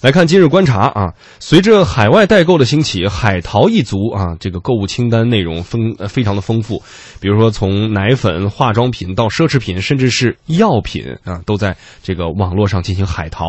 来看今日观察啊，随着海外代购的兴起，海淘一族啊，这个购物清单内容丰非常的丰富，比如说从奶粉、化妆品到奢侈品，甚至是药品啊，都在这个网络上进行海淘。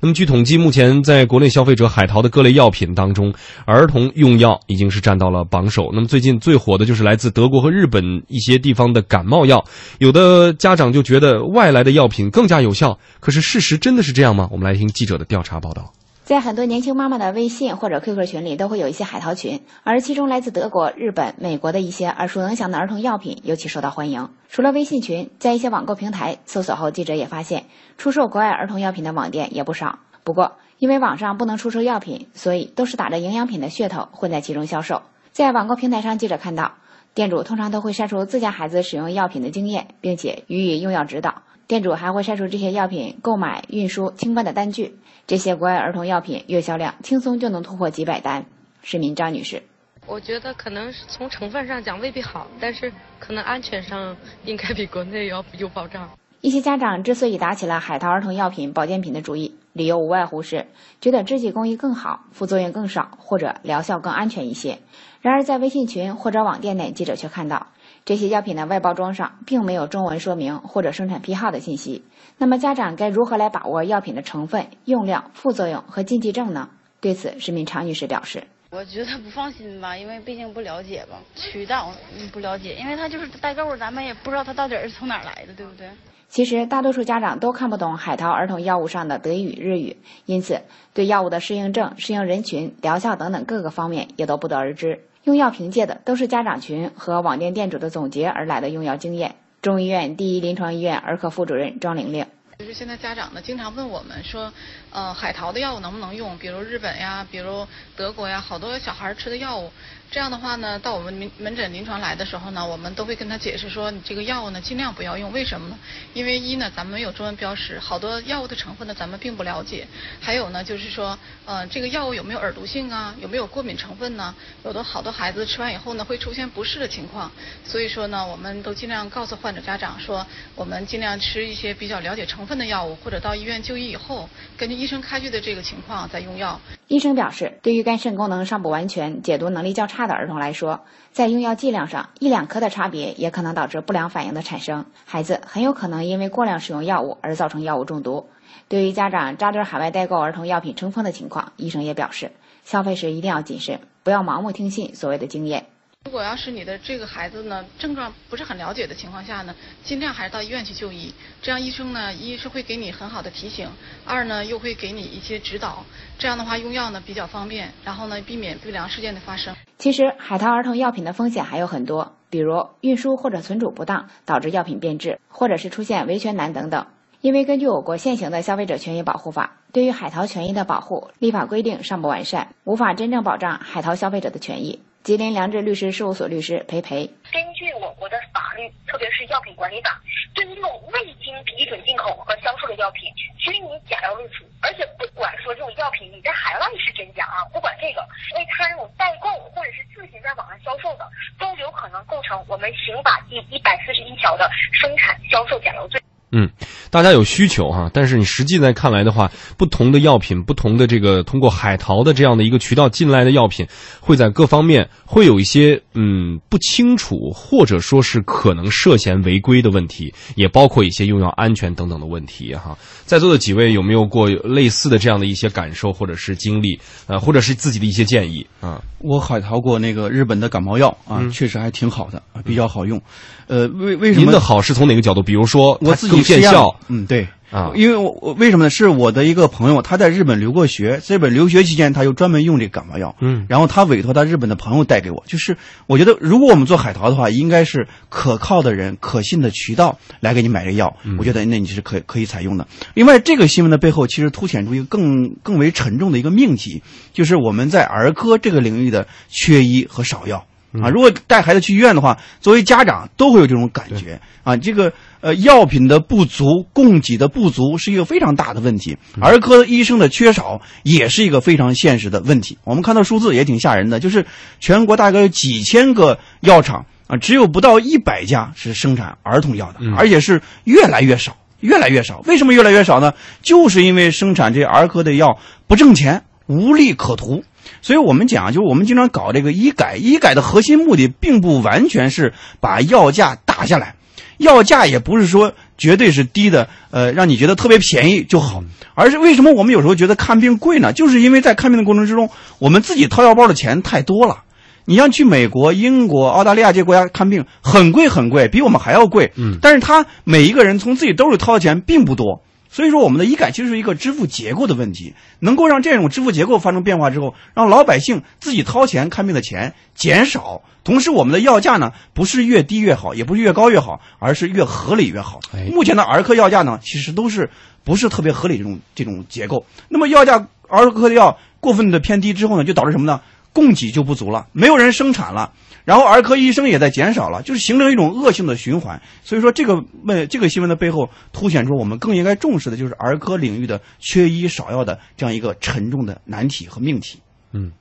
那么据统计，目前在国内消费者海淘的各类药品当中，儿童用药已经是占到了榜首。那么最近最火的就是来自德国和日本一些地方的感冒药，有的家长就觉得外来的药品更加有效，可是事实真的是这样吗？我们来听记者的调查报道。在很多年轻妈妈的微信或者 QQ 群里，都会有一些海淘群，而其中来自德国、日本、美国的一些耳熟能详的儿童药品尤其受到欢迎。除了微信群，在一些网购平台搜索后，记者也发现出售国外儿童药品的网店也不少。不过，因为网上不能出售药品，所以都是打着营养品的噱头混在其中销售。在网购平台上，记者看到，店主通常都会晒出自家孩子使用药品的经验，并且予以用药指导。店主还会晒出这些药品购买、运输、清关的单据。这些国外儿童药品月销量轻松就能突破几百单。市民张女士，我觉得可能是从成分上讲未必好，但是可能安全上应该比国内要有保障。一些家长之所以打起了海淘儿童药品、保健品的主意，理由无外乎是觉得制剂工艺更好、副作用更少，或者疗效更安全一些。然而，在微信群或者网店内，记者却看到。这些药品的外包装上并没有中文说明或者生产批号的信息，那么家长该如何来把握药品的成分、用量、副作用和禁忌症呢？对此，市民常女士表示：“我觉得不放心吧，因为毕竟不了解吧，渠道不了解，因为它就是代购，咱们也不知道它到底是从哪儿来的，对不对？”其实，大多数家长都看不懂海淘儿童药物上的德语、日语，因此对药物的适应症、适应人群、疗效等等各个方面也都不得而知。用药凭借的都是家长群和网店店主的总结而来的用药经验。中医院第一临床医院儿科副主任庄玲玲，就是现在家长呢经常问我们说，呃，海淘的药物能不能用？比如日本呀，比如德国呀，好多小孩吃的药物。这样的话呢，到我们门门诊临床来的时候呢，我们都会跟他解释说，你这个药物呢尽量不要用。为什么呢？因为一呢，咱们没有中文标识，好多药物的成分呢咱们并不了解。还有呢，就是说，呃，这个药物有没有耳毒性啊？有没有过敏成分呢？有的好多孩子吃完以后呢会出现不适的情况。所以说呢，我们都尽量告诉患者家长说，我们尽量吃一些比较了解成分的药物，或者到医院就医以后，根据医生开具的这个情况再用药。医生表示，对于肝肾功能尚不完全、解毒能力较差的儿童来说，在用药剂量上一两颗的差别也可能导致不良反应的产生，孩子很有可能因为过量使用药物而造成药物中毒。对于家长扎堆海外代购儿童药品成风的情况，医生也表示，消费时一定要谨慎，不要盲目听信所谓的经验。如果要是你的这个孩子呢，症状不是很了解的情况下呢，尽量还是到医院去就医。这样医生呢，一是会给你很好的提醒，二呢又会给你一些指导。这样的话用药呢比较方便，然后呢避免不良事件的发生。其实海淘儿童药品的风险还有很多，比如运输或者存储不当导致药品变质，或者是出现维权难等等。因为根据我国现行的消费者权益保护法，对于海淘权益的保护立法规定尚不完善，无法真正保障海淘消费者的权益。吉林良智律师事务所律师裴培，根据我国的法律，特别是药品管理法，对于这种未经批准进口和销售的药品，其实你假药论处。而且不管说这种药品你在海外是真假啊，不管这个，因为他这种代购或者是自行在网上销售的，都有可能构成我们刑法第一百四十一条的生产销售假药罪。嗯，大家有需求哈，但是你实际在看来的话，不同的药品，不同的这个通过海淘的这样的一个渠道进来的药品，会在各方面会有一些嗯不清楚，或者说是可能涉嫌违规的问题，也包括一些用药安全等等的问题哈。在座的几位有没有过类似的这样的一些感受或者是经历？呃，或者是自己的一些建议啊？我海淘过那个日本的感冒药啊，确实还挺好的，比较好用。呃，为为什么？您的好是从哪个角度？比如说我自己见效，嗯，对。啊，因为我我为什么呢？是我的一个朋友，他在日本留过学，在日本留学期间，他就专门用这个感冒药。嗯，然后他委托他日本的朋友带给我。就是我觉得，如果我们做海淘的话，应该是可靠的人、可信的渠道来给你买这药。我觉得那你是可可以采用的。另外，这个新闻的背后其实凸显出一个更更为沉重的一个命题，就是我们在儿科这个领域的缺医和少药。啊，如果带孩子去医院的话，作为家长都会有这种感觉啊。这个呃，药品的不足、供给的不足是一个非常大的问题，儿科医生的缺少也是一个非常现实的问题。我们看到数字也挺吓人的，就是全国大概有几千个药厂啊，只有不到一百家是生产儿童药的，而且是越来越少。越来越少。为什么越来越少呢？就是因为生产这儿科的药不挣钱，无利可图。所以我们讲，就是我们经常搞这个医改，医改的核心目的并不完全是把药价打下来，药价也不是说绝对是低的，呃，让你觉得特别便宜就好，而是为什么我们有时候觉得看病贵呢？就是因为在看病的过程之中，我们自己掏腰包的钱太多了。你像去美国、英国、澳大利亚这些国家看病，很贵很贵，比我们还要贵。嗯但是他每一个人从自己兜里掏的钱并不多，所以说我们的医改其实是一个支付结构的问题，能够让这种支付结构发生变化之后，让老百姓自己掏钱看病的钱减少，同时我们的药价呢不是越低越好，也不是越高越好，而是越合理越好。哎目前的儿科药价呢，其实都是不是特别合理这种这种结构。那么药价儿科的药过分的偏低之后呢，就导致什么呢？供给就不足了，没有人生产了，然后儿科医生也在减少了，就是形成一种恶性的循环。所以说，这个问这个新闻的背后，凸显出我们更应该重视的就是儿科领域的缺医少药的这样一个沉重的难题和命题。嗯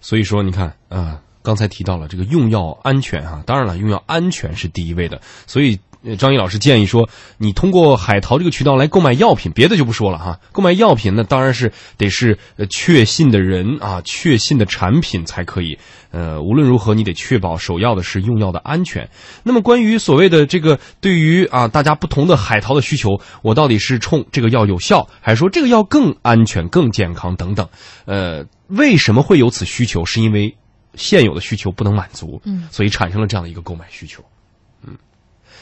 所以说，你看啊、刚才提到了这个用药安全啊、当然了，用药安全是第一位的。所以，张毅老师建议说，你通过海淘这个渠道来购买药品，别的就不说了哈。购买药品呢，当然是得是呃确信的人啊，确信的产品才可以。呃，无论如何，你得确保首要的是用药的安全。那么，关于所谓的这个对于啊大家不同的海淘的需求，我到底是冲这个药有效，还是说这个药更安全、更健康等等？呃，为什么会有此需求？是因为现有的需求不能满足，嗯所以产生了这样的一个购买需求。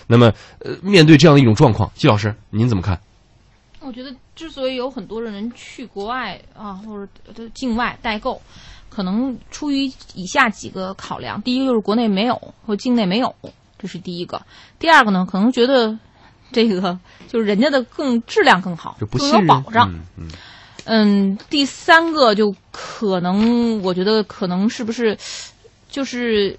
嗯，那么呃，面对这样的一种状况，季老师您怎么看？我觉得之所以有很多的人去国外啊，或者呃境外代购，可能出于以下几个考量：第一个就是国内没有或境内没有，这是第一个；第二个呢，可能觉得这个就是人家的更质量更好就，不更信任有保障。嗯嗯嗯，第三个就可能，我觉得可能是不是就是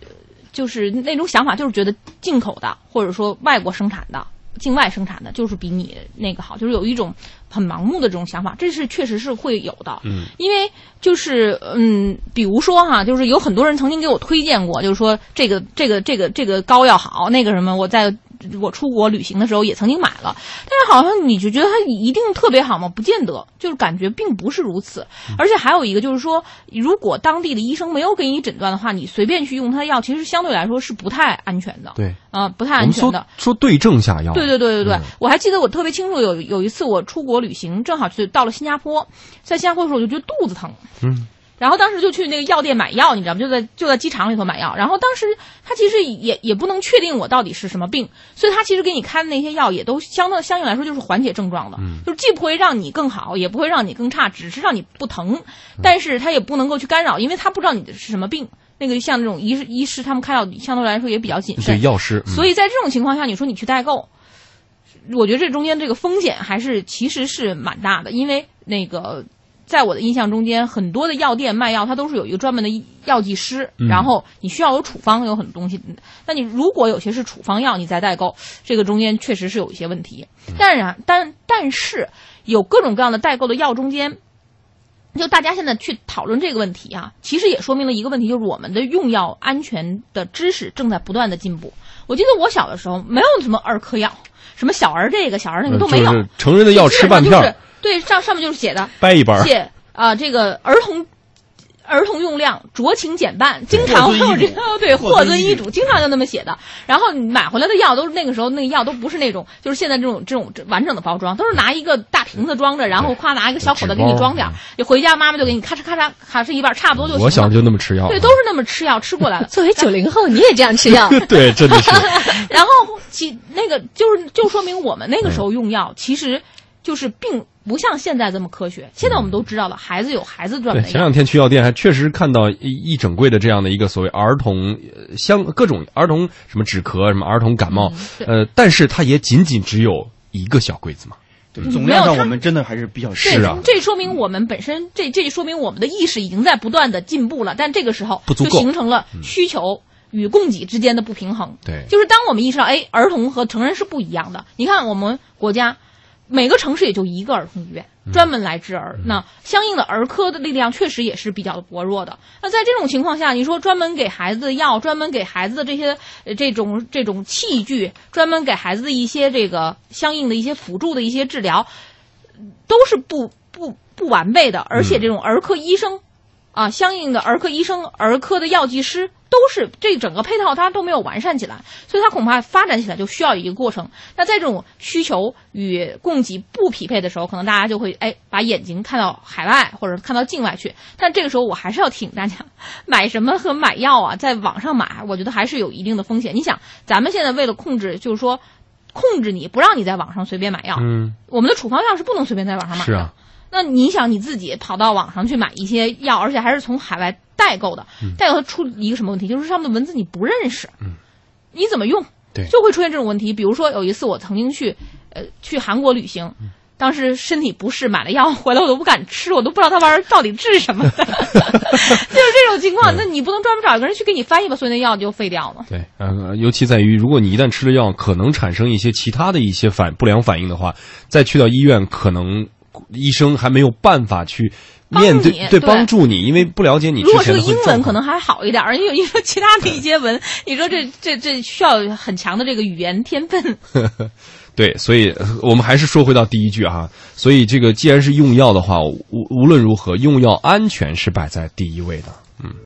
就是那种想法，就是觉得进口的或者说外国生产的、境外生产的，就是比你那个好，就是有一种很盲目的这种想法，这是确实是会有的。嗯因为就是嗯，比如说哈，就是有很多人曾经给我推荐过，就是说这个这个这个这个膏药好，那个什么，我在我出国旅行的时候也曾经买了，但是好像你就觉得它一定特别好吗？不见得，就是感觉并不是如此。而且还有一个就是说，如果当地的医生没有给你诊断的话，你随便去用他的药，其实相对来说是不太安全的。对，啊、不太安全的。说对症下药，对对对对对，嗯我还记得我特别清楚有有一次我出国旅行，正好去到了新加坡，在新加坡的时候我就觉得肚子疼，嗯，然后当时就去那个药店买药，你知道吗？就在就在机场里头买药。然后当时他其实也也不能确定我到底是什么病，所以他其实给你开的那些药也都相当相应来说就是缓解症状的，嗯就是既不会让你更好，也不会让你更差，只是让你不疼，但是他也不能够去干扰，因为他不知道你的是什么病。那个像那种医师医师他们开药相对来说也比较谨慎对，药师，嗯所以在这种情况下，你说你去代购，我觉得这中间这个风险还是其实是蛮大的，因为那个在我的印象中间，很多的药店卖药，它都是有一个专门的药剂师，嗯然后你需要有处方，有很多东西。那你如果有些是处方药，你再代购，这个中间确实是有一些问题。当然，但但是有各种各样的代购的药中间。就大家现在去讨论这个问题啊，其实也说明了一个问题，就是我们的用药安全的知识正在不断的进步。我记得我小的时候没有什么儿科药，什么小儿这个、小儿那个都没有，就是成人的药吃半片对，上上面就是写的掰一半儿写啊、这个儿童。儿童用量酌情减半，经常会有这个对霍尊医嘱经常就那么写的。然后你买回来的药都是那个时候那个药都不是那种，就是现在这种这种完整的包装，都是拿一个大瓶子装着，然后夸拿一个小口袋给你装点儿，你回家妈妈就给你咔嚓咔嚓咔嚓一半，差不多就。我想就那么吃药，对，都是那么吃药吃过来的。作为九零后，你也这样吃药？对，真的是，然后其那个就是就说明我们那个时候用药其实就是并不像现在这么科学。现在我们都知道了，孩子有孩子专对，前两。天去药店还确实看到一一整柜的这样的一个所谓儿童呃相各种儿童什么止咳什么儿童感冒，对呃，但是它也仅仅只有一个小柜子嘛。对总量上我们真的还是比较对是啊这说明我们本身这这说明我们的意识已经在不断的进步了，但这个时候就不足够形成了需求与供给之间的不平衡。对就是当我们意识到，哎，儿童和成人是不一样的。你看我们国家每个城市也就一个儿童医院专门来治儿，那相应的儿科的力量确实也是比较薄弱的。那在这种情况下，你说专门给孩子的药，专门给孩子的这些呃这种这种器具，专门给孩子的一些这个相应的一些辅助的一些治疗，都是不不不完备的，而且这种儿科医生。啊，相应的儿科医生、儿科的药剂师都是这整个配套，它都没有完善起来，所以它恐怕发展起来就需要一个过程。那在这种需求与供给不匹配的时候，可能大家就会哎把眼睛看到海外或者看到境外去。但这个时候，我还是要提醒大家，买什么和买药啊，在网上买，我觉得还是有一定的风险。你想，咱们现在为了控制，就是说控制你不让你在网上随便买药，嗯，我们的处方药是不能随便在网上买的。是啊。那你想你自己跑到网上去买一些药，而且还是从海外代购的，代购它出一个什么问题？就是上面的文字你不认识，嗯，你怎么用？对，就会出现这种问题。比如说有一次我曾经去，呃，去韩国旅行，当时身体不适买了药回来，我都不敢吃，我都不知道它玩意儿到底治什么的，就是这种情况。那你不能专门找一个人去给你翻译吧，所以那药就废掉了。对，呃，尤其在于如果你一旦吃了药，可能产生一些其他的一些反不良反应的话，再去到医院可能。医生还没有办法去面对对帮助你，因为不了解你。如果是英文，可能还好一点儿。因为 你说其他的一些文，你说这这这需要很强的这个语言天分。对，所以我们还是说回到第一句哈。所以这个既然是用药的话，无无论如何，用药安全是摆在第一位的。